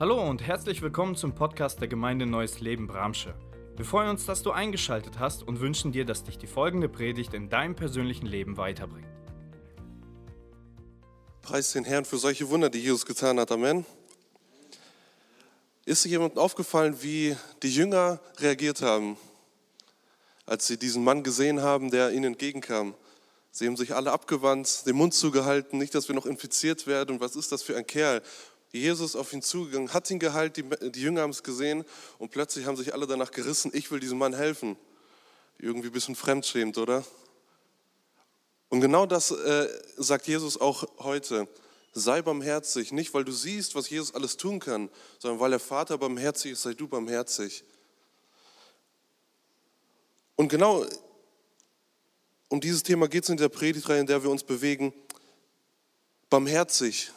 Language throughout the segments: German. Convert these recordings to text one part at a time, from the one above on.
Hallo und herzlich willkommen zum Podcast der Gemeinde Neues Leben Bramsche. Wir freuen uns, dass du eingeschaltet hast und wünschen dir, dass dich die folgende Predigt in deinem persönlichen Leben weiterbringt. Preis den Herrn für solche Wunder, die Jesus getan hat. Amen. Ist jemandem aufgefallen, wie die Jünger reagiert haben, als sie diesen Mann gesehen haben, der ihnen entgegenkam? Sie haben sich alle abgewandt, den Mund zugehalten, nicht, dass wir noch infiziert werden. Was ist das für ein Kerl? Jesus auf ihn zugegangen, hat ihn geheilt, die, die Jünger haben es gesehen und plötzlich haben sich alle danach gerissen, ich will diesem Mann helfen. Irgendwie ein bisschen fremdschämt, oder? Und genau das äh, sagt Jesus auch heute. Sei barmherzig, nicht weil du siehst, was Jesus alles tun kann, sondern weil der Vater barmherzig ist, sei du barmherzig. Und genau um dieses Thema geht es in der Predigtreihe, in der wir uns bewegen. Barmherzig,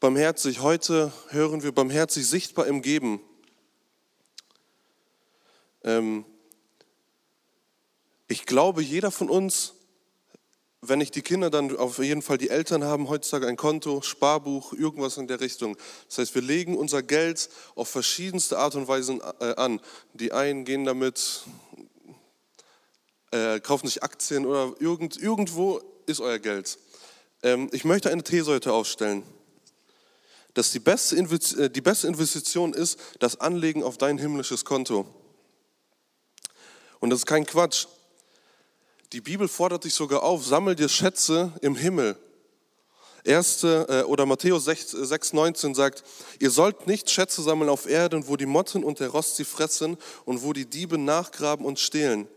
barmherzig. Heute hören wir barmherzig sichtbar im Geben. Ähm, ich glaube, jeder von uns, wenn nicht die Kinder, dann auf jeden Fall die Eltern haben heutzutage ein Konto, Sparbuch, irgendwas in der Richtung. Das heißt, wir legen unser Geld auf verschiedenste Art und Weise äh, an. Die einen gehen damit, äh, kaufen sich Aktien oder irgend, irgendwo ist euer Geld. Ähm, ich möchte eine These heute aufstellen dass die beste, äh, die beste Investition ist das Anlegen auf dein himmlisches Konto. Und das ist kein Quatsch. Die Bibel fordert dich sogar auf, sammel dir Schätze im Himmel. Erste äh, oder Matthäus 6,19 sagt, ihr sollt nicht Schätze sammeln auf Erden, wo die Motten und der Rost sie fressen und wo die Diebe nachgraben und stehlen.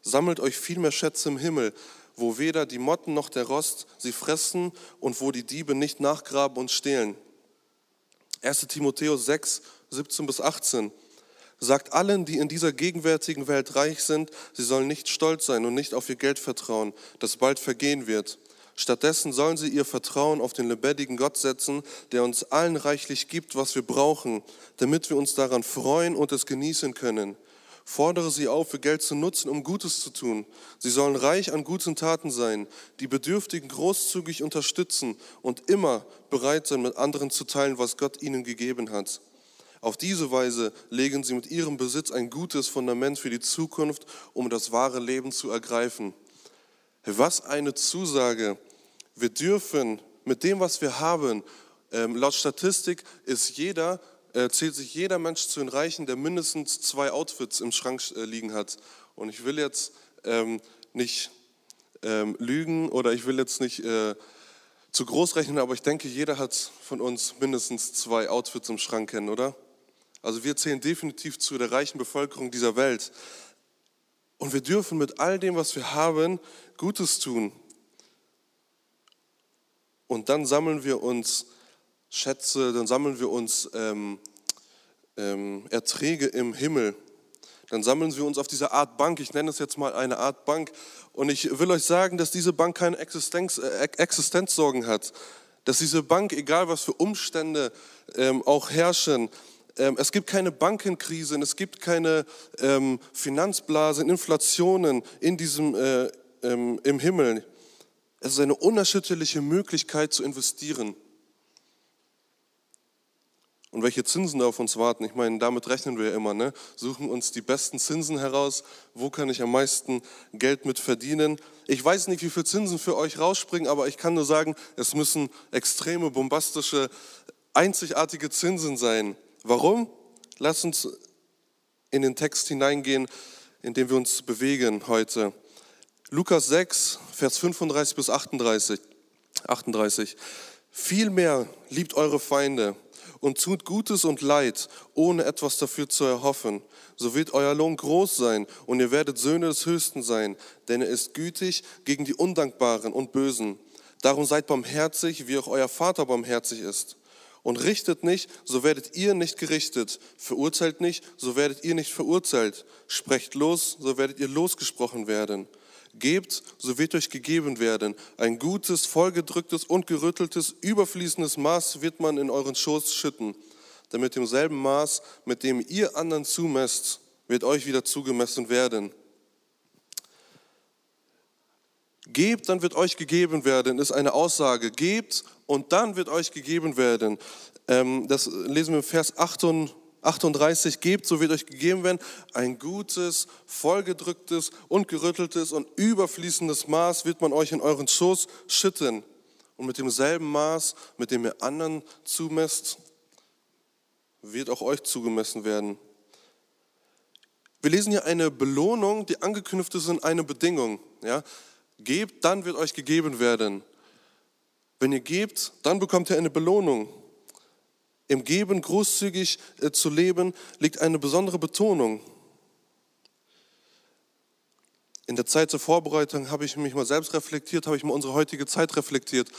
Sammelt euch vielmehr Schätze im Himmel, wo weder die Motten noch der Rost sie fressen und wo die Diebe nicht nachgraben und stehlen. 1 Timotheus 6, 17 bis 18 sagt allen, die in dieser gegenwärtigen Welt reich sind, sie sollen nicht stolz sein und nicht auf ihr Geld vertrauen, das bald vergehen wird. Stattdessen sollen sie ihr Vertrauen auf den lebendigen Gott setzen, der uns allen reichlich gibt, was wir brauchen, damit wir uns daran freuen und es genießen können. Fordere sie auf, ihr Geld zu nutzen, um Gutes zu tun. Sie sollen reich an guten Taten sein, die Bedürftigen großzügig unterstützen und immer bereit sein, mit anderen zu teilen, was Gott ihnen gegeben hat. Auf diese Weise legen sie mit ihrem Besitz ein gutes Fundament für die Zukunft, um das wahre Leben zu ergreifen. Was eine Zusage. Wir dürfen mit dem, was wir haben, ähm, laut Statistik ist jeder äh, zählt sich jeder Mensch zu den Reichen, der mindestens zwei Outfits im Schrank äh, liegen hat. Und ich will jetzt ähm, nicht ähm, lügen oder ich will jetzt nicht äh, zu groß rechnen, aber ich denke, jeder hat von uns mindestens zwei Outfits im Schrank kennen, oder? Also wir zählen definitiv zu der reichen Bevölkerung dieser Welt. Und wir dürfen mit all dem, was wir haben, Gutes tun. Und dann sammeln wir uns Schätze, dann sammeln wir uns ähm, ähm, Erträge im Himmel. Dann sammeln wir uns auf diese Art Bank, ich nenne es jetzt mal eine Art Bank. Und ich will euch sagen, dass diese Bank keine Existenz, äh, Existenzsorgen hat. Dass diese Bank, egal was für Umstände ähm, auch herrschen, ähm, es gibt keine Bankenkrisen, es gibt keine ähm, Finanzblasen, Inflationen in diesem, äh, ähm, im Himmel. Es ist eine unerschütterliche Möglichkeit zu investieren und welche Zinsen auf uns warten. Ich meine, damit rechnen wir ja immer. Ne? Suchen uns die besten Zinsen heraus. Wo kann ich am meisten Geld mit verdienen? Ich weiß nicht, wie viele Zinsen für euch rausspringen, aber ich kann nur sagen, es müssen extreme, bombastische, einzigartige Zinsen sein. Warum? Lass uns in den Text hineingehen, in dem wir uns bewegen heute. Lukas 6, Vers 35 bis 38. 38. Vielmehr liebt eure Feinde und tut Gutes und Leid, ohne etwas dafür zu erhoffen. So wird euer Lohn groß sein und ihr werdet Söhne des Höchsten sein, denn er ist gütig gegen die Undankbaren und Bösen. Darum seid barmherzig, wie auch euer Vater barmherzig ist. Und richtet nicht, so werdet ihr nicht gerichtet. Verurteilt nicht, so werdet ihr nicht verurteilt. Sprecht los, so werdet ihr losgesprochen werden. Gebt, so wird euch gegeben werden. Ein gutes, vollgedrücktes und gerütteltes, überfließendes Maß wird man in euren Schoß schütten. Denn mit demselben Maß, mit dem ihr anderen zumesst, wird euch wieder zugemessen werden. Gebt, dann wird euch gegeben werden, ist eine Aussage. Gebt und dann wird euch gegeben werden. Ähm, das lesen wir im Vers 38. Gebt, so wird euch gegeben werden, ein gutes, vollgedrücktes und gerütteltes und überfließendes Maß wird man euch in euren Schoß schütten. Und mit demselben Maß, mit dem ihr anderen zumesst, wird auch euch zugemessen werden. Wir lesen hier eine Belohnung, die angeknüpft ist in eine Bedingung. Ja? Gebt, dann wird euch gegeben werden. Wenn ihr gebt, dann bekommt ihr eine Belohnung. Im Geben großzügig äh, zu leben liegt eine besondere Betonung. In der Zeit zur Vorbereitung habe ich mich mal selbst reflektiert, habe ich mal unsere heutige Zeit reflektiert.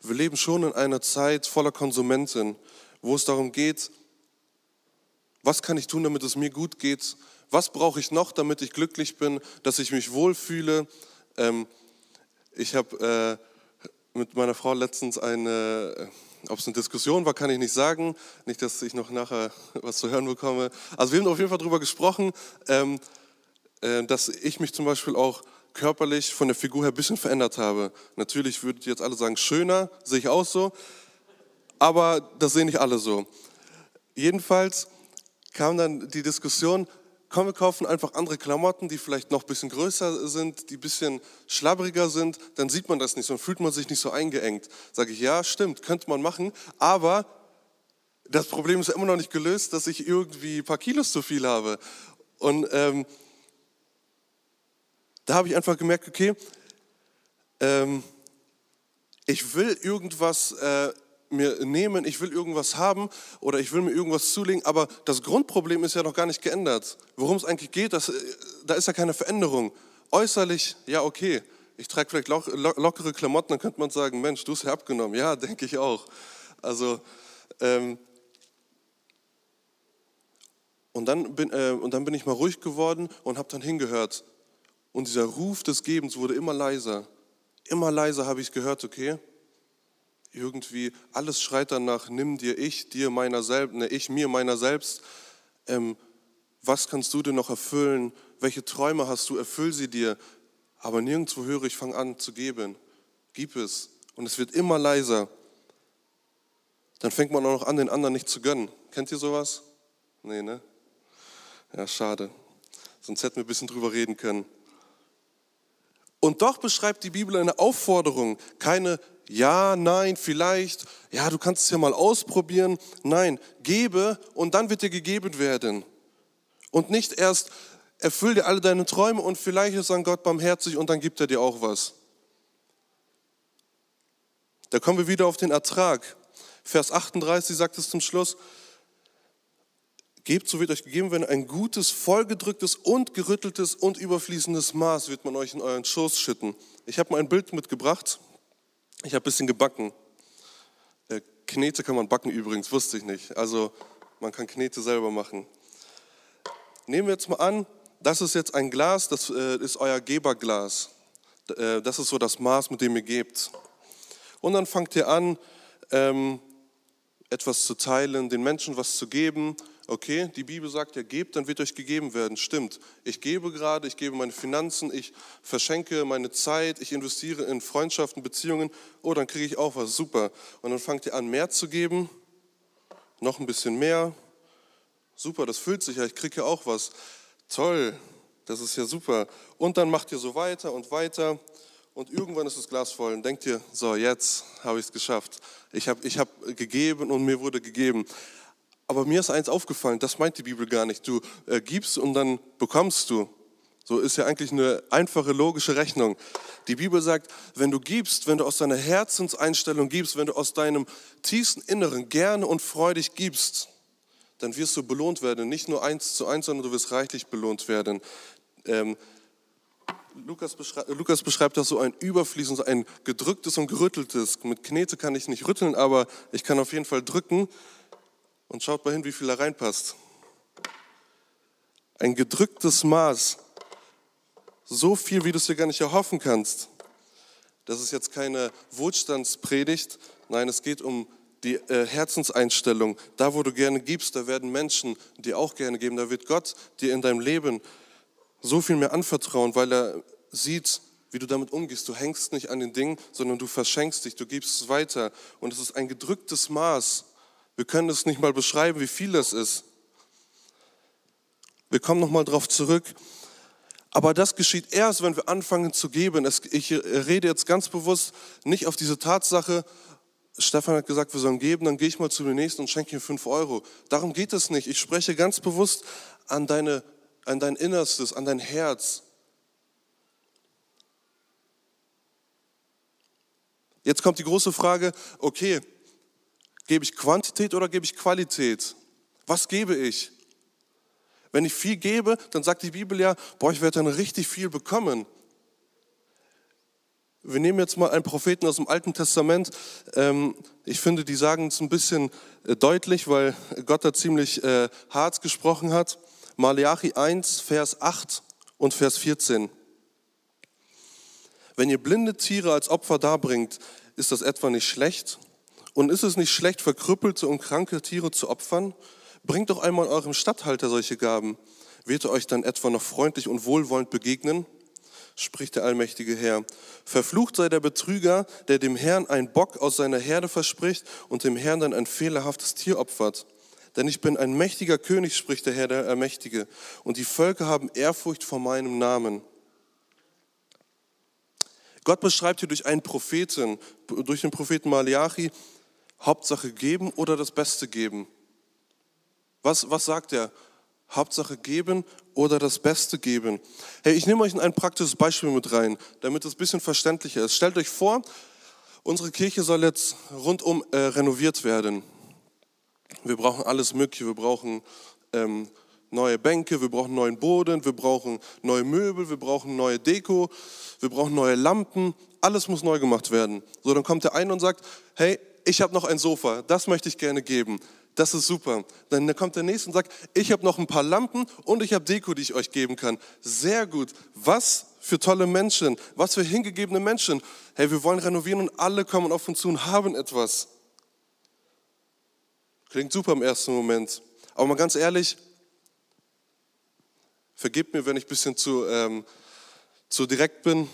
Wir leben schon in einer Zeit voller Konsumenten, wo es darum geht, was kann ich tun, damit es mir gut geht? Was brauche ich noch, damit ich glücklich bin, dass ich mich wohlfühle? Ähm, ich habe äh, mit meiner Frau letztens eine, ob es eine Diskussion war, kann ich nicht sagen. Nicht, dass ich noch nachher was zu hören bekomme. Also wir haben auf jeden Fall darüber gesprochen, ähm, äh, dass ich mich zum Beispiel auch körperlich von der Figur her ein bisschen verändert habe. Natürlich würdet ihr jetzt alle sagen, schöner, sehe ich auch so. Aber das sehen nicht alle so. Jedenfalls kam dann die Diskussion, komm, wir kaufen einfach andere Klamotten, die vielleicht noch ein bisschen größer sind, die ein bisschen schlabberiger sind, dann sieht man das nicht so und fühlt man sich nicht so eingeengt. Sage ich, ja, stimmt, könnte man machen, aber das Problem ist immer noch nicht gelöst, dass ich irgendwie ein paar Kilos zu viel habe. Und ähm, da habe ich einfach gemerkt, okay, ähm, ich will irgendwas äh, mir nehmen, ich will irgendwas haben oder ich will mir irgendwas zulegen, aber das Grundproblem ist ja noch gar nicht geändert. Worum es eigentlich geht, das, da ist ja keine Veränderung. Äußerlich, ja okay, ich trage vielleicht lockere Klamotten, dann könnte man sagen, Mensch, du hast ja abgenommen. Ja, denke ich auch. Also, ähm, und, dann bin, äh, und dann bin ich mal ruhig geworden und habe dann hingehört. Und dieser Ruf des Gebens wurde immer leiser. Immer leiser habe ich gehört, okay, irgendwie alles schreit danach, nimm dir ich, dir meiner selbst, ne, ich mir meiner selbst. Ähm, was kannst du denn noch erfüllen? Welche Träume hast du? Erfüll sie dir. Aber nirgendwo höre ich, fang an zu geben. Gib es. Und es wird immer leiser. Dann fängt man auch noch an, den anderen nicht zu gönnen. Kennt ihr sowas? Nee, ne? Ja, schade. Sonst hätten wir ein bisschen drüber reden können. Und doch beschreibt die Bibel eine Aufforderung, keine ja, nein, vielleicht, ja, du kannst es ja mal ausprobieren. Nein, gebe und dann wird dir gegeben werden. Und nicht erst erfüll dir alle deine Träume und vielleicht ist dann Gott barmherzig und dann gibt er dir auch was. Da kommen wir wieder auf den Ertrag. Vers 38 sagt es zum Schluss, Gebt, so wird euch gegeben werden, ein gutes, vollgedrücktes und gerütteltes und überfließendes Maß wird man euch in euren Schoß schütten. Ich habe mal ein Bild mitgebracht. Ich habe ein bisschen gebacken. Äh, Knete kann man backen übrigens, wusste ich nicht. Also man kann Knete selber machen. Nehmen wir jetzt mal an, das ist jetzt ein Glas, das äh, ist euer Geberglas. Äh, das ist so das Maß, mit dem ihr gebt. Und dann fangt ihr an, ähm, etwas zu teilen, den Menschen was zu geben okay, die Bibel sagt ja, gebt, dann wird euch gegeben werden. Stimmt, ich gebe gerade, ich gebe meine Finanzen, ich verschenke meine Zeit, ich investiere in Freundschaften, Beziehungen, oh, dann kriege ich auch was, super. Und dann fangt ihr an, mehr zu geben, noch ein bisschen mehr, super, das füllt sich ja, ich kriege ja auch was. Toll, das ist ja super. Und dann macht ihr so weiter und weiter. Und irgendwann ist das Glas voll und denkt ihr, so, jetzt habe ich es geschafft. Ich habe ich hab gegeben und mir wurde gegeben. Aber mir ist eins aufgefallen, das meint die Bibel gar nicht. Du äh, gibst und dann bekommst du. So ist ja eigentlich eine einfache logische Rechnung. Die Bibel sagt, wenn du gibst, wenn du aus deiner Herzenseinstellung gibst, wenn du aus deinem tiefsten Inneren gerne und freudig gibst, dann wirst du belohnt werden. Nicht nur eins zu eins, sondern du wirst reichlich belohnt werden. Ähm, Lukas, beschreibt, Lukas beschreibt das so ein Überfließen, so ein gedrücktes und gerütteltes. Mit Knete kann ich nicht rütteln, aber ich kann auf jeden Fall drücken und schaut mal hin, wie viel da reinpasst. Ein gedrücktes Maß. So viel, wie du es dir gar nicht erhoffen kannst. Das ist jetzt keine Wohlstandspredigt. Nein, es geht um die äh, Herzenseinstellung. Da, wo du gerne gibst, da werden Menschen dir auch gerne geben. Da wird Gott dir in deinem Leben so viel mehr anvertrauen, weil er sieht, wie du damit umgehst. Du hängst nicht an den Dingen, sondern du verschenkst dich, du gibst es weiter. Und es ist ein gedrücktes Maß. Wir können es nicht mal beschreiben, wie viel das ist. Wir kommen nochmal darauf zurück. Aber das geschieht erst, wenn wir anfangen zu geben. ich rede jetzt ganz bewusst nicht auf diese Tatsache, Stefan hat gesagt, wir sollen geben, dann gehe ich mal zu dem nächsten und schenke ihm fünf Euro. Darum geht es nicht. Ich spreche ganz bewusst an, deine, an dein Innerstes, an dein Herz. Jetzt kommt die große Frage, okay, gebe ich Quantität oder gebe ich Qualität? Was gebe ich? Wenn ich viel gebe, dann sagt die Bibel ja, boah, ich werde dann richtig viel bekommen. Wir nehmen jetzt mal einen Propheten aus dem Alten Testament. Ähm, ich finde, die sagen es ein bisschen äh, deutlich, weil Gott da ziemlich äh, hart gesprochen hat. Malachi 1, Vers 8 und Vers 14. Wenn ihr blinde Tiere als Opfer darbringt, ist das etwa nicht schlecht? Und ist es nicht schlecht, verkrüppelte und kranke Tiere zu opfern? Bringt doch einmal eurem Statthalter solche Gaben. Wird er euch dann etwa noch freundlich und wohlwollend begegnen? Spricht der allmächtige Herr. Verflucht sei der Betrüger, der dem Herrn ein Bock aus seiner Herde verspricht und dem Herrn dann ein fehlerhaftes Tier opfert. Denn ich bin ein mächtiger König, spricht der Herr der Ermächtige, und die Völker haben Ehrfurcht vor meinem Namen. Gott beschreibt hier durch einen Propheten, durch den Propheten Malachi, Hauptsache geben oder das Beste geben. Was, was sagt er? Hauptsache geben oder das Beste geben. Hey, ich nehme euch in ein praktisches Beispiel mit rein, damit es ein bisschen verständlicher ist. Stellt euch vor, unsere Kirche soll jetzt rundum äh, renoviert werden. Wir brauchen alles Mögliche. Wir brauchen ähm, neue Bänke, wir brauchen neuen Boden, wir brauchen neue Möbel, wir brauchen neue Deko, wir brauchen neue Lampen. Alles muss neu gemacht werden. So, dann kommt der eine und sagt, hey, ich habe noch ein Sofa, das möchte ich gerne geben. Das ist super. Dann kommt der nächste und sagt, ich habe noch ein paar Lampen und ich habe Deko, die ich euch geben kann. Sehr gut. Was für tolle Menschen, was für hingegebene Menschen. Hey, wir wollen renovieren und alle kommen auf uns zu und haben etwas. Klingt super im ersten Moment. Aber mal ganz ehrlich, vergebt mir, wenn ich ein bisschen zu, ähm, zu direkt bin.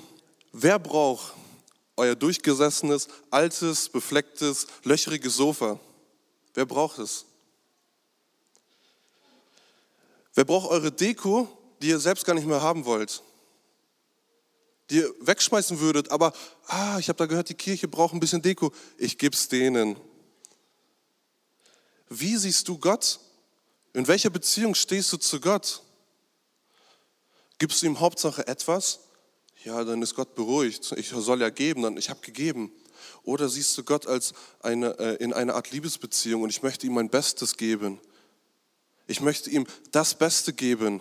Wer braucht euer durchgesessenes, altes, beflecktes, löcheriges Sofa? Wer braucht es? Wer braucht eure Deko, die ihr selbst gar nicht mehr haben wollt? Die ihr wegschmeißen würdet, aber ah, ich habe da gehört, die Kirche braucht ein bisschen Deko. Ich gebe es denen. Wie siehst du Gott? In welcher Beziehung stehst du zu Gott? Gibst du ihm Hauptsache etwas? Ja, dann ist Gott beruhigt. Ich soll ja geben, dann ich habe gegeben. Oder siehst du Gott als eine, äh, in einer Art Liebesbeziehung und ich möchte ihm mein Bestes geben. Ich möchte ihm das Beste geben.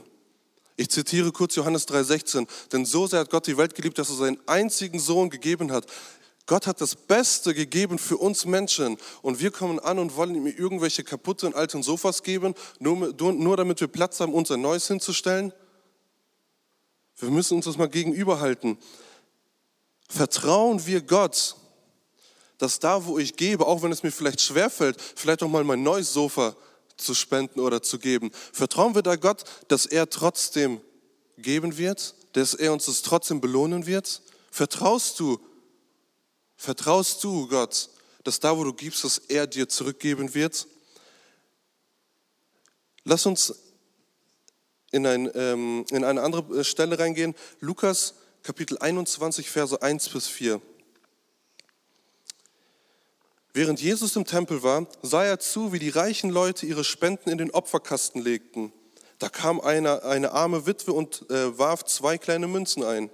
Ich zitiere kurz Johannes 3:16, denn so sehr hat Gott die Welt geliebt, dass er seinen einzigen Sohn gegeben hat. Gott hat das Beste gegeben für uns Menschen und wir kommen an und wollen ihm irgendwelche kaputten alten Sofas geben, nur, nur damit wir Platz haben, uns ein neues hinzustellen. Wir müssen uns das mal gegenüberhalten. Vertrauen wir Gott, dass da, wo ich gebe, auch wenn es mir vielleicht schwerfällt, vielleicht auch mal mein neues Sofa zu spenden oder zu geben, vertrauen wir da Gott, dass er trotzdem geben wird, dass er uns das trotzdem belohnen wird? Vertraust du, vertraust du Gott, dass da, wo du gibst, dass er dir zurückgeben wird? Lass uns in, ein, ähm, in eine andere Stelle reingehen. Lukas Kapitel 21, Verse 1 bis 4. Während Jesus im Tempel war, sah er zu, wie die reichen Leute ihre Spenden in den Opferkasten legten. Da kam eine, eine arme Witwe und äh, warf zwei kleine Münzen ein.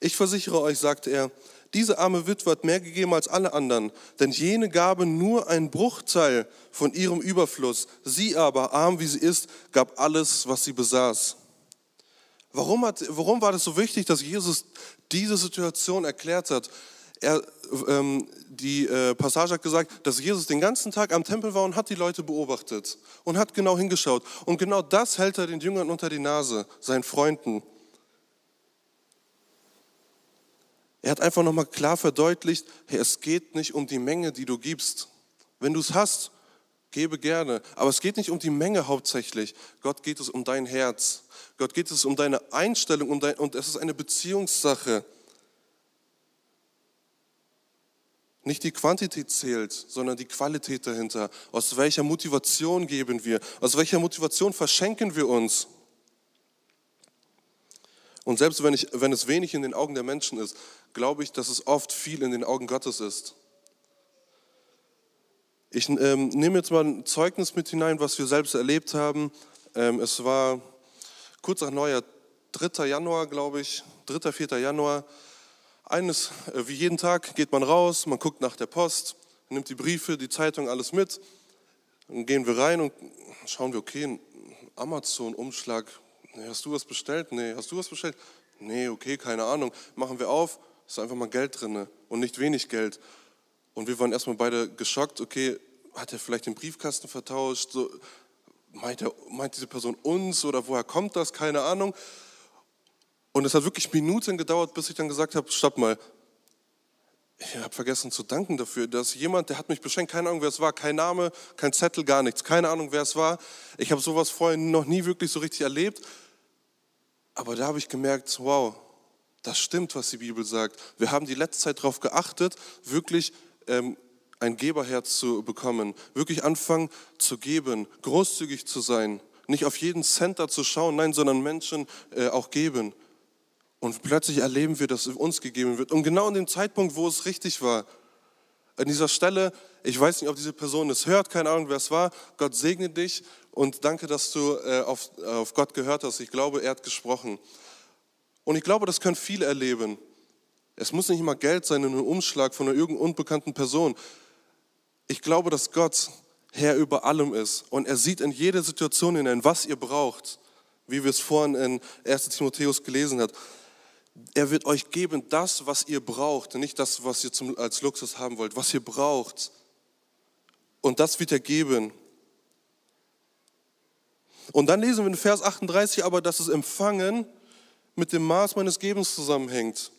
Ich versichere euch, sagte er, diese arme Witwe hat mehr gegeben als alle anderen, denn jene gaben nur einen Bruchteil von ihrem Überfluss. Sie aber, arm wie sie ist, gab alles, was sie besaß. Warum, hat, warum war das so wichtig, dass Jesus diese Situation erklärt hat? Er, ähm, die äh, Passage hat gesagt, dass Jesus den ganzen Tag am Tempel war und hat die Leute beobachtet und hat genau hingeschaut. Und genau das hält er den Jüngern unter die Nase, seinen Freunden. Er hat einfach nochmal klar verdeutlicht, hey, es geht nicht um die Menge, die du gibst. Wenn du es hast, gebe gerne. Aber es geht nicht um die Menge hauptsächlich. Gott geht es um dein Herz. Gott geht es um deine Einstellung um dein, und es ist eine Beziehungssache. Nicht die Quantität zählt, sondern die Qualität dahinter. Aus welcher Motivation geben wir? Aus welcher Motivation verschenken wir uns? Und selbst wenn, ich, wenn es wenig in den Augen der Menschen ist, glaube ich, dass es oft viel in den Augen Gottes ist. Ich ähm, nehme jetzt mal ein Zeugnis mit hinein, was wir selbst erlebt haben. Ähm, es war kurz nach Neujahr, 3. Januar, glaube ich, 3. 4. Januar. Eines, äh, wie jeden Tag, geht man raus, man guckt nach der Post, nimmt die Briefe, die Zeitung, alles mit. Dann gehen wir rein und schauen wir, okay, Amazon-Umschlag. Nee, hast du was bestellt? Nee, hast du was bestellt? Nee, okay, keine Ahnung. Machen wir auf, ist einfach mal Geld drin und nicht wenig Geld. Und wir waren erstmal beide geschockt, okay, hat er vielleicht den Briefkasten vertauscht? So, meint, er, meint diese Person uns oder woher kommt das? Keine Ahnung. Und es hat wirklich Minuten gedauert, bis ich dann gesagt habe, stopp mal, ich habe vergessen zu danken dafür, dass jemand, der hat mich beschenkt, keine Ahnung, wer es war, kein Name, kein Zettel, gar nichts, keine Ahnung, wer es war. Ich habe sowas vorher noch nie wirklich so richtig erlebt. Aber da habe ich gemerkt, wow, das stimmt, was die Bibel sagt. Wir haben die letzte Zeit darauf geachtet, wirklich ähm, ein Geberherz zu bekommen, wirklich anfangen zu geben, großzügig zu sein, nicht auf jeden Center zu schauen, nein, sondern Menschen äh, auch geben. Und plötzlich erleben wir, dass uns gegeben wird. Und genau in dem Zeitpunkt, wo es richtig war, an dieser Stelle, ich weiß nicht, ob diese Person es hört, keine Ahnung, wer es war, Gott segne dich und danke, dass du äh, auf, auf Gott gehört hast. Ich glaube, er hat gesprochen. Und ich glaube, das können viele erleben. Es muss nicht immer Geld sein in einem Umschlag von einer irgendeiner unbekannten Person. Ich glaube, dass Gott Herr über allem ist und er sieht in jede Situation hinein, was ihr braucht, wie wir es vorhin in 1 Timotheus gelesen haben. Er wird euch geben das, was ihr braucht, nicht das, was ihr zum, als Luxus haben wollt, was ihr braucht. Und das wird er geben. Und dann lesen wir in Vers 38 aber, dass das Empfangen mit dem Maß meines Gebens zusammenhängt.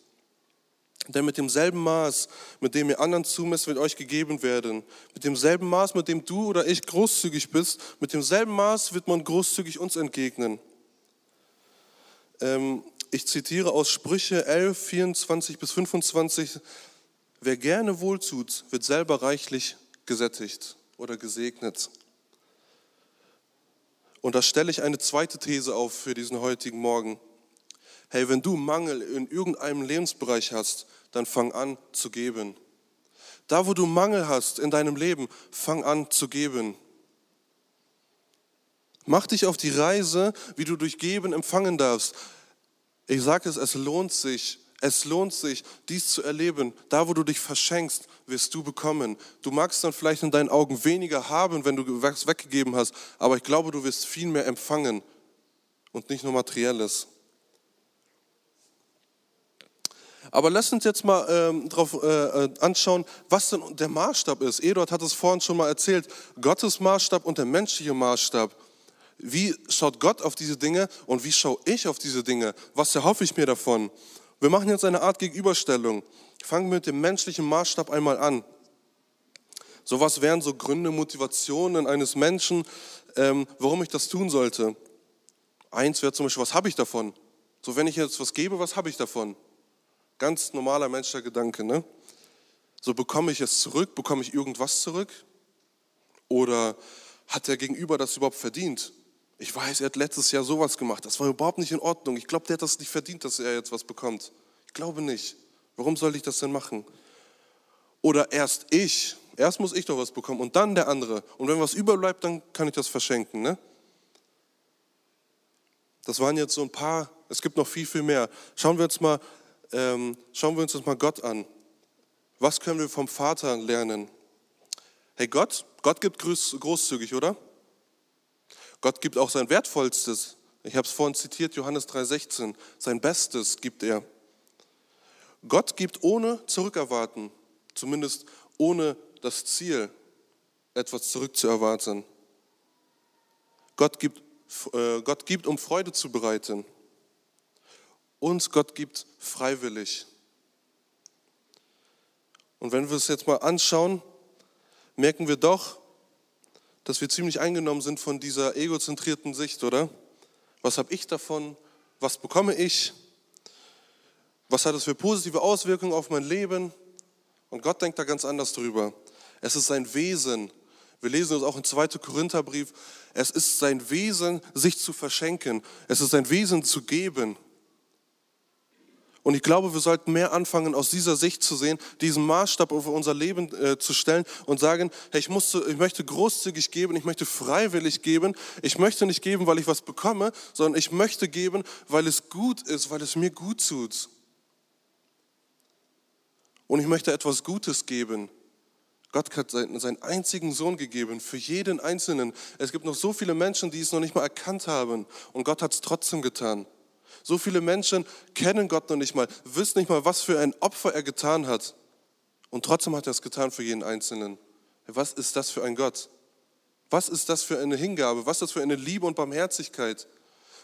Denn mit demselben Maß, mit dem ihr anderen zumesst, wird euch gegeben werden. Mit demselben Maß, mit dem du oder ich großzügig bist, mit demselben Maß wird man großzügig uns entgegnen. Ähm, ich zitiere aus Sprüche 11, 24 bis 25. Wer gerne wohltut, wird selber reichlich gesättigt oder gesegnet. Und da stelle ich eine zweite These auf für diesen heutigen Morgen. Hey, wenn du Mangel in irgendeinem Lebensbereich hast, dann fang an zu geben. Da, wo du Mangel hast in deinem Leben, fang an zu geben. Mach dich auf die Reise, wie du durch Geben empfangen darfst. Ich sage es, es lohnt sich, es lohnt sich, dies zu erleben. Da, wo du dich verschenkst, wirst du bekommen. Du magst dann vielleicht in deinen Augen weniger haben, wenn du was weggegeben hast, aber ich glaube, du wirst viel mehr empfangen und nicht nur materielles. Aber lass uns jetzt mal ähm, drauf äh, äh, anschauen, was denn der Maßstab ist. Eduard hat es vorhin schon mal erzählt, Gottes Maßstab und der menschliche Maßstab. Wie schaut Gott auf diese Dinge und wie schaue ich auf diese Dinge? Was erhoffe ich mir davon? Wir machen jetzt eine Art Gegenüberstellung. Fangen wir mit dem menschlichen Maßstab einmal an. So was wären so Gründe, Motivationen eines Menschen, ähm, warum ich das tun sollte. Eins wäre zum Beispiel, was habe ich davon? So, wenn ich jetzt was gebe, was habe ich davon? Ganz normaler menschlicher Gedanke, ne? So bekomme ich es zurück, bekomme ich irgendwas zurück? Oder hat der Gegenüber das überhaupt verdient? Ich weiß, er hat letztes Jahr sowas gemacht, das war überhaupt nicht in Ordnung. Ich glaube, der hat das nicht verdient, dass er jetzt was bekommt. Ich glaube nicht. Warum soll ich das denn machen? Oder erst ich, erst muss ich doch was bekommen und dann der andere. Und wenn was überbleibt, dann kann ich das verschenken. Ne? Das waren jetzt so ein paar, es gibt noch viel, viel mehr. Schauen wir jetzt mal ähm, schauen wir uns das mal Gott an. Was können wir vom Vater lernen? Hey Gott, Gott gibt großzügig, oder? Gott gibt auch sein Wertvollstes. Ich habe es vorhin zitiert, Johannes 3,16. Sein Bestes gibt er. Gott gibt ohne zurückerwarten, zumindest ohne das Ziel, etwas zurückzuerwarten. Gott gibt, äh, Gott gibt, um Freude zu bereiten uns Gott gibt freiwillig. Und wenn wir es jetzt mal anschauen, merken wir doch, dass wir ziemlich eingenommen sind von dieser egozentrierten Sicht, oder? Was habe ich davon? Was bekomme ich? Was hat das für positive Auswirkungen auf mein Leben? Und Gott denkt da ganz anders drüber. Es ist sein Wesen. Wir lesen es auch im 2. Korintherbrief. Es ist sein Wesen, sich zu verschenken. Es ist sein Wesen zu geben. Und ich glaube, wir sollten mehr anfangen, aus dieser Sicht zu sehen, diesen Maßstab auf unser Leben äh, zu stellen und sagen, hey, ich, musste, ich möchte großzügig geben, ich möchte freiwillig geben. Ich möchte nicht geben, weil ich was bekomme, sondern ich möchte geben, weil es gut ist, weil es mir gut tut. Und ich möchte etwas Gutes geben. Gott hat seinen einzigen Sohn gegeben für jeden Einzelnen. Es gibt noch so viele Menschen, die es noch nicht mal erkannt haben. Und Gott hat es trotzdem getan. So viele Menschen kennen Gott noch nicht mal, wissen nicht mal, was für ein Opfer er getan hat. Und trotzdem hat er es getan für jeden Einzelnen. Was ist das für ein Gott? Was ist das für eine Hingabe? Was ist das für eine Liebe und Barmherzigkeit?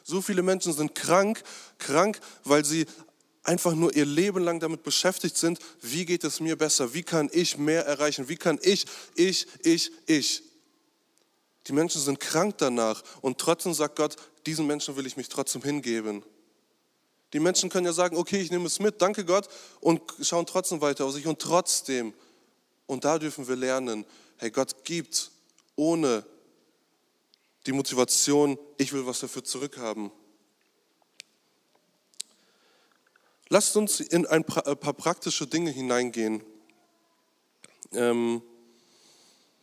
So viele Menschen sind krank, krank, weil sie einfach nur ihr Leben lang damit beschäftigt sind, wie geht es mir besser? Wie kann ich mehr erreichen? Wie kann ich, ich, ich, ich? Die Menschen sind krank danach und trotzdem sagt Gott, diesen Menschen will ich mich trotzdem hingeben. Die Menschen können ja sagen, okay, ich nehme es mit, danke Gott, und schauen trotzdem weiter auf sich. Und trotzdem, und da dürfen wir lernen, hey, Gott gibt ohne die Motivation, ich will was dafür zurückhaben. Lasst uns in ein paar praktische Dinge hineingehen. Ähm,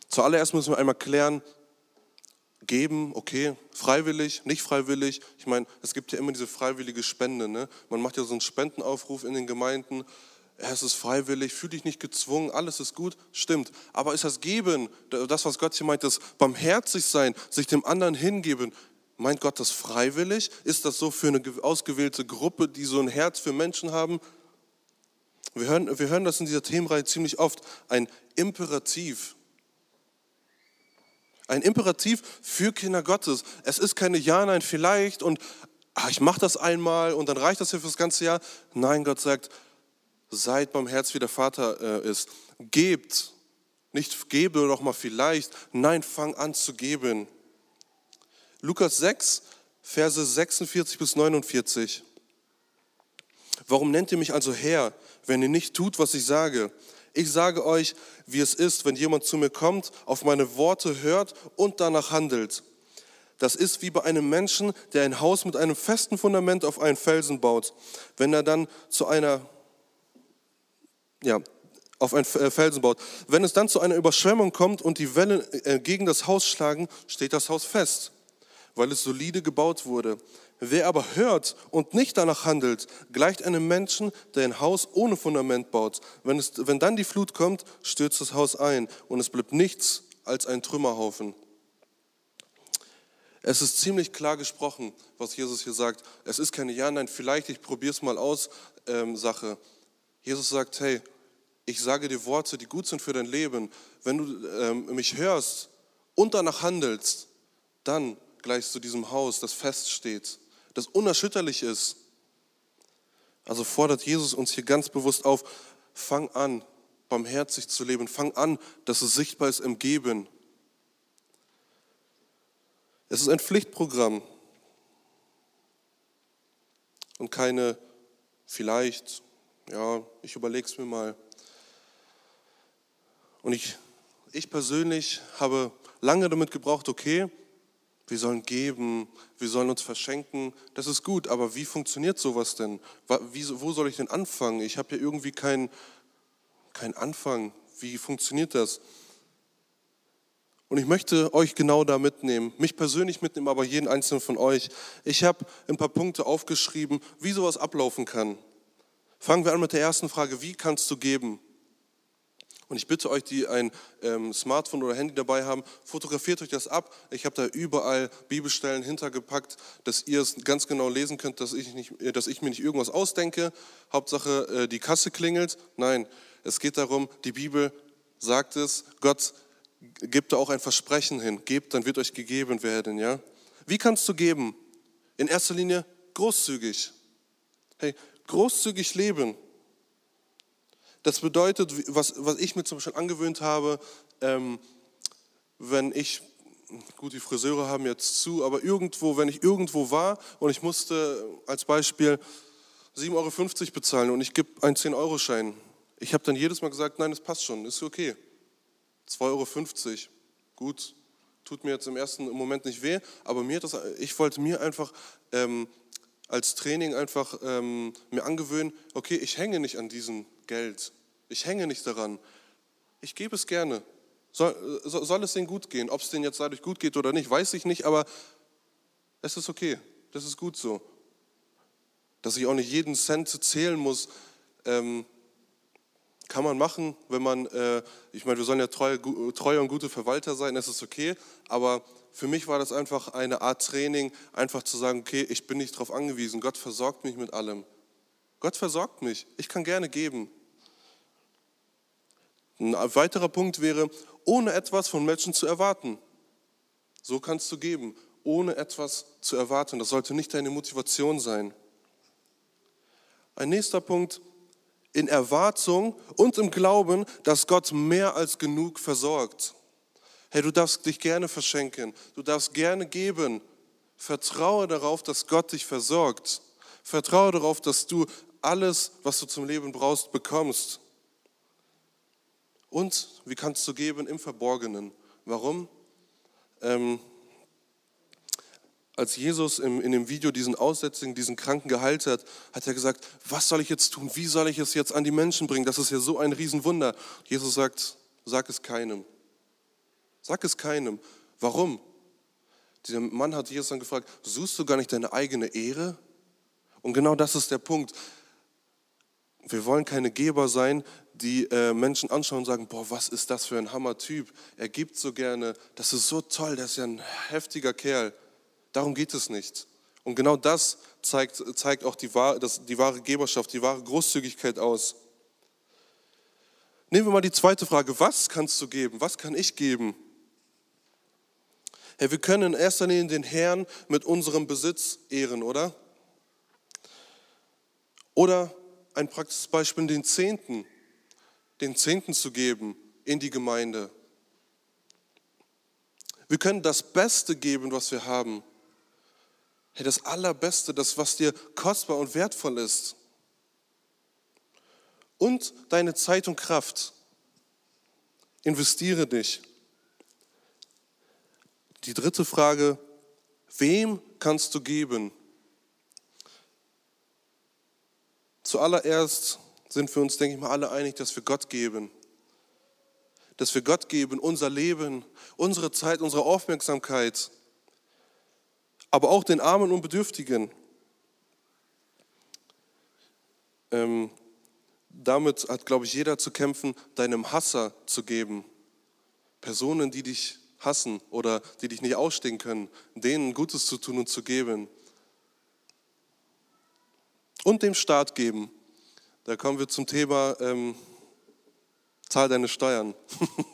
zuallererst müssen wir einmal klären, geben, okay, freiwillig, nicht freiwillig. Ich meine, es gibt ja immer diese freiwillige Spende. Ne? Man macht ja so einen Spendenaufruf in den Gemeinden. Es ist freiwillig, fühl dich nicht gezwungen, alles ist gut, stimmt. Aber ist das Geben, das, was Gott hier meint, das barmherzig sein, sich dem anderen hingeben, meint Gott das freiwillig? Ist das so für eine ausgewählte Gruppe, die so ein Herz für Menschen haben? Wir hören, wir hören das in dieser Themenreihe ziemlich oft, ein Imperativ. Ein Imperativ für Kinder Gottes. Es ist keine Ja, nein, vielleicht und ach, ich mache das einmal und dann reicht das hier fürs ganze Jahr. Nein, Gott sagt, seid beim Herz, wie der Vater äh, ist. Gebt. Nicht gebe doch mal vielleicht. Nein, fang an zu geben. Lukas 6, Verse 46 bis 49. Warum nennt ihr mich also Herr, wenn ihr nicht tut, was ich sage? Ich sage euch, wie es ist, wenn jemand zu mir kommt, auf meine Worte hört und danach handelt. Das ist wie bei einem Menschen, der ein Haus mit einem festen Fundament auf einen Felsen baut. Wenn er dann zu einer, ja, auf einen äh, Felsen baut. Wenn es dann zu einer Überschwemmung kommt und die Wellen äh, gegen das Haus schlagen, steht das Haus fest, weil es solide gebaut wurde. Wer aber hört und nicht danach handelt, gleicht einem Menschen, der ein Haus ohne Fundament baut. Wenn, es, wenn dann die Flut kommt, stürzt das Haus ein und es bleibt nichts als ein Trümmerhaufen. Es ist ziemlich klar gesprochen, was Jesus hier sagt. Es ist keine Ja, nein, vielleicht, ich probiere es mal aus ähm, Sache. Jesus sagt, hey, ich sage dir Worte, die gut sind für dein Leben. Wenn du ähm, mich hörst und danach handelst, dann gleichst du diesem Haus, das feststeht das unerschütterlich ist. Also fordert Jesus uns hier ganz bewusst auf, fang an, barmherzig zu leben, fang an, dass es sichtbar ist im Geben. Es ist ein Pflichtprogramm und keine vielleicht, ja, ich überlege es mir mal. Und ich, ich persönlich habe lange damit gebraucht, okay, wir sollen geben, wir sollen uns verschenken. Das ist gut, aber wie funktioniert sowas denn? Wo soll ich denn anfangen? Ich habe ja irgendwie keinen kein Anfang. Wie funktioniert das? Und ich möchte euch genau da mitnehmen, mich persönlich mitnehmen, aber jeden einzelnen von euch. Ich habe ein paar Punkte aufgeschrieben, wie sowas ablaufen kann. Fangen wir an mit der ersten Frage, wie kannst du geben? Und ich bitte euch, die ein ähm, Smartphone oder Handy dabei haben, fotografiert euch das ab. Ich habe da überall Bibelstellen hintergepackt, dass ihr es ganz genau lesen könnt, dass ich, nicht, äh, dass ich mir nicht irgendwas ausdenke. Hauptsache, äh, die Kasse klingelt. Nein, es geht darum, die Bibel sagt es, Gott gibt da auch ein Versprechen hin. Gebt, dann wird euch gegeben werden. Ja? Wie kannst du geben? In erster Linie großzügig. Hey, großzügig leben. Das bedeutet, was, was ich mir zum Beispiel angewöhnt habe, ähm, wenn ich, gut, die Friseure haben jetzt zu, aber irgendwo, wenn ich irgendwo war und ich musste als Beispiel 7,50 Euro bezahlen und ich gebe einen 10-Euro-Schein Ich habe dann jedes Mal gesagt, nein, es passt schon, ist okay. 2,50 Euro, gut, tut mir jetzt im ersten Moment nicht weh, aber mir das, ich wollte mir einfach ähm, als Training einfach ähm, mir angewöhnen, okay, ich hänge nicht an diesem Geld, ich hänge nicht daran, ich gebe es gerne. Soll, soll es denen gut gehen? Ob es denen jetzt dadurch gut geht oder nicht, weiß ich nicht, aber es ist okay, das ist gut so. Dass ich auch nicht jeden Cent zählen muss, ähm, kann man machen, wenn man, äh, ich meine, wir sollen ja treue, treue und gute Verwalter sein, das ist okay, aber für mich war das einfach eine Art Training, einfach zu sagen, okay, ich bin nicht darauf angewiesen, Gott versorgt mich mit allem. Gott versorgt mich, ich kann gerne geben. Ein weiterer Punkt wäre, ohne etwas von Menschen zu erwarten. So kannst du geben, ohne etwas zu erwarten. Das sollte nicht deine Motivation sein. Ein nächster Punkt, in Erwartung und im Glauben, dass Gott mehr als genug versorgt. Hey, du darfst dich gerne verschenken, du darfst gerne geben. Vertraue darauf, dass Gott dich versorgt. Vertraue darauf, dass du alles, was du zum Leben brauchst, bekommst. Und wie kannst du geben im Verborgenen? Warum? Ähm, als Jesus im, in dem Video diesen Aussätzigen, diesen Kranken geheilt hat, hat er gesagt, was soll ich jetzt tun? Wie soll ich es jetzt an die Menschen bringen? Das ist ja so ein Riesenwunder. Jesus sagt, sag es keinem. Sag es keinem. Warum? Dieser Mann hat Jesus dann gefragt, suchst du gar nicht deine eigene Ehre? Und genau das ist der Punkt. Wir wollen keine Geber sein, die äh, Menschen anschauen und sagen, boah, was ist das für ein Hammer-Typ? Er gibt so gerne, das ist so toll, das ist ja ein heftiger Kerl. Darum geht es nicht. Und genau das zeigt, zeigt auch die, das, die wahre Geberschaft, die wahre Großzügigkeit aus. Nehmen wir mal die zweite Frage, was kannst du geben? Was kann ich geben? Hey, wir können in erster Linie den Herrn mit unserem Besitz ehren, oder? Oder ein praktisches Beispiel, den Zehnten, den Zehnten zu geben in die Gemeinde. Wir können das Beste geben, was wir haben. Hey, das Allerbeste, das, was dir kostbar und wertvoll ist. Und deine Zeit und Kraft. Investiere dich. Die dritte Frage, wem kannst du geben? Zuallererst sind wir uns, denke ich mal, alle einig, dass wir Gott geben. Dass wir Gott geben, unser Leben, unsere Zeit, unsere Aufmerksamkeit aber auch den Armen und Bedürftigen. Ähm, damit hat, glaube ich, jeder zu kämpfen, deinem Hasser zu geben. Personen, die dich hassen oder die dich nicht ausstehen können, denen Gutes zu tun und zu geben. Und dem Staat geben. Da kommen wir zum Thema ähm, Zahl deine Steuern.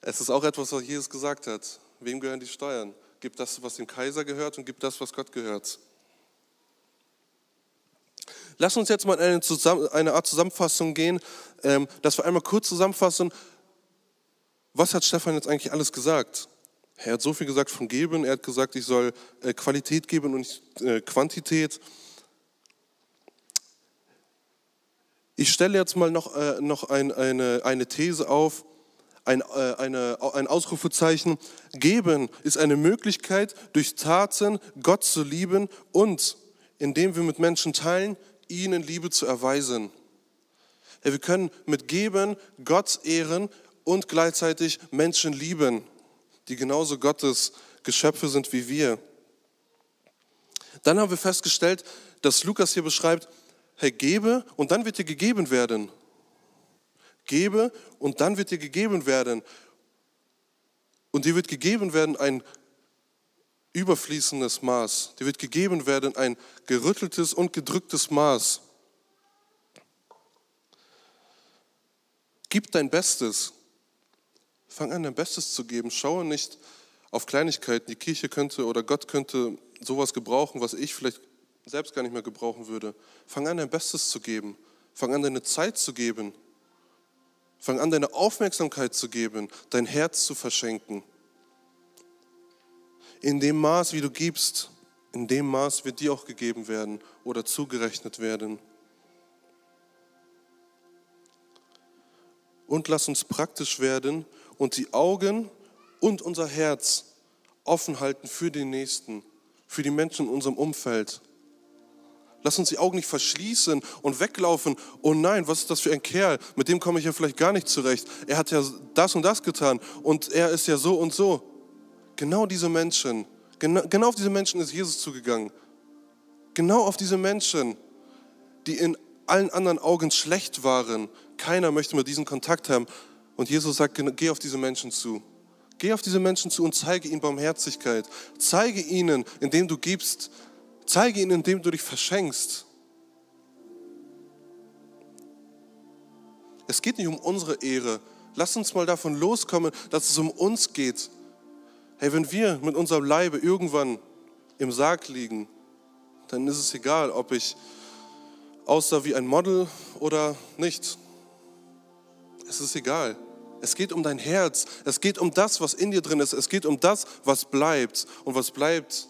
es ist auch etwas, was Jesus gesagt hat. Wem gehören die Steuern? Gib das, was dem Kaiser gehört und gib das, was Gott gehört. Lass uns jetzt mal in eine, eine Art Zusammenfassung gehen, ähm, dass wir einmal kurz zusammenfassen, was hat Stefan jetzt eigentlich alles gesagt? Er hat so viel gesagt von Geben, er hat gesagt, ich soll äh, Qualität geben und nicht äh, Quantität. Ich stelle jetzt mal noch, äh, noch ein, eine, eine These auf, ein, äh, eine, ein Ausrufezeichen. Geben ist eine Möglichkeit, durch Taten Gott zu lieben und, indem wir mit Menschen teilen, ihnen Liebe zu erweisen. Ja, wir können mit Geben Gott ehren und gleichzeitig Menschen lieben, die genauso Gottes Geschöpfe sind wie wir. Dann haben wir festgestellt, dass Lukas hier beschreibt, hey, gebe und dann wird dir gegeben werden. Gebe und dann wird dir gegeben werden. Und dir wird gegeben werden ein überfließendes Maß. Dir wird gegeben werden ein gerütteltes und gedrücktes Maß. Gib dein Bestes. Fang an, dein Bestes zu geben. Schaue nicht auf Kleinigkeiten. Die Kirche könnte oder Gott könnte sowas gebrauchen, was ich vielleicht selbst gar nicht mehr gebrauchen würde. Fang an, dein Bestes zu geben. Fang an, deine Zeit zu geben. Fang an, deine Aufmerksamkeit zu geben, dein Herz zu verschenken. In dem Maß, wie du gibst, in dem Maß wird dir auch gegeben werden oder zugerechnet werden. und lass uns praktisch werden und die Augen und unser Herz offen halten für den Nächsten, für die Menschen in unserem Umfeld. Lass uns die Augen nicht verschließen und weglaufen. Oh nein, was ist das für ein Kerl? Mit dem komme ich ja vielleicht gar nicht zurecht. Er hat ja das und das getan und er ist ja so und so. Genau diese Menschen, genau, genau auf diese Menschen ist Jesus zugegangen. Genau auf diese Menschen, die in allen anderen Augen schlecht waren. Keiner möchte mit diesen Kontakt haben. Und Jesus sagt, geh auf diese Menschen zu. Geh auf diese Menschen zu und zeige ihnen Barmherzigkeit. Zeige ihnen, indem du gibst. Zeige ihnen, indem du dich verschenkst. Es geht nicht um unsere Ehre. Lass uns mal davon loskommen, dass es um uns geht. Hey, wenn wir mit unserem Leibe irgendwann im Sarg liegen, dann ist es egal, ob ich aussah wie ein Model oder nicht. Es ist egal. Es geht um dein Herz. Es geht um das, was in dir drin ist. Es geht um das, was bleibt. Und was bleibt,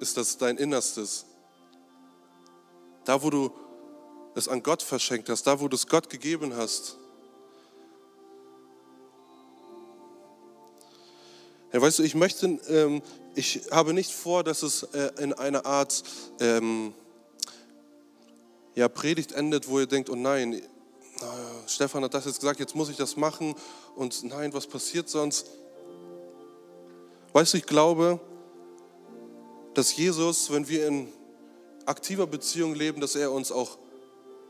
ist das dein Innerstes. Da, wo du es an Gott verschenkt hast, da, wo du es Gott gegeben hast. Ja, weißt du, ich möchte, ähm, ich habe nicht vor, dass es äh, in einer Art ähm, ja, Predigt endet, wo ihr denkt, oh nein, Stefan hat das jetzt gesagt, jetzt muss ich das machen und nein, was passiert sonst? Weißt du, ich glaube, dass Jesus, wenn wir in aktiver Beziehung leben, dass er uns auch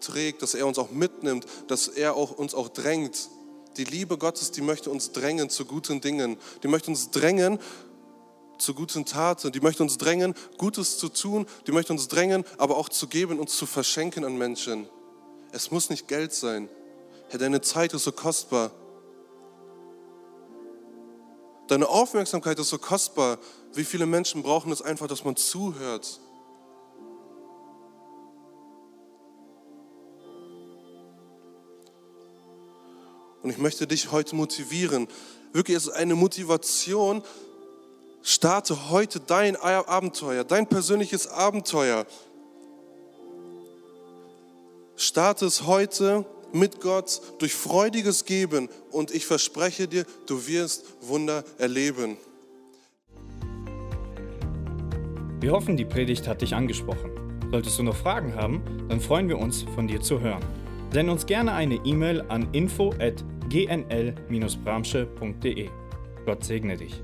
trägt, dass er uns auch mitnimmt, dass er auch uns auch drängt. Die Liebe Gottes, die möchte uns drängen zu guten Dingen. Die möchte uns drängen zu guten Taten. Die möchte uns drängen, Gutes zu tun. Die möchte uns drängen, aber auch zu geben und zu verschenken an Menschen. Es muss nicht Geld sein. Herr, deine Zeit ist so kostbar. Deine Aufmerksamkeit ist so kostbar. Wie viele Menschen brauchen es einfach, dass man zuhört? Und ich möchte dich heute motivieren. Wirklich, es ist eine Motivation, Starte heute dein Abenteuer, dein persönliches Abenteuer. Starte es heute mit Gott durch freudiges Geben und ich verspreche dir, du wirst Wunder erleben. Wir hoffen, die Predigt hat dich angesprochen. Solltest du noch Fragen haben, dann freuen wir uns, von dir zu hören. Send uns gerne eine E-Mail an info@gnl-bramsche.de. Gott segne dich.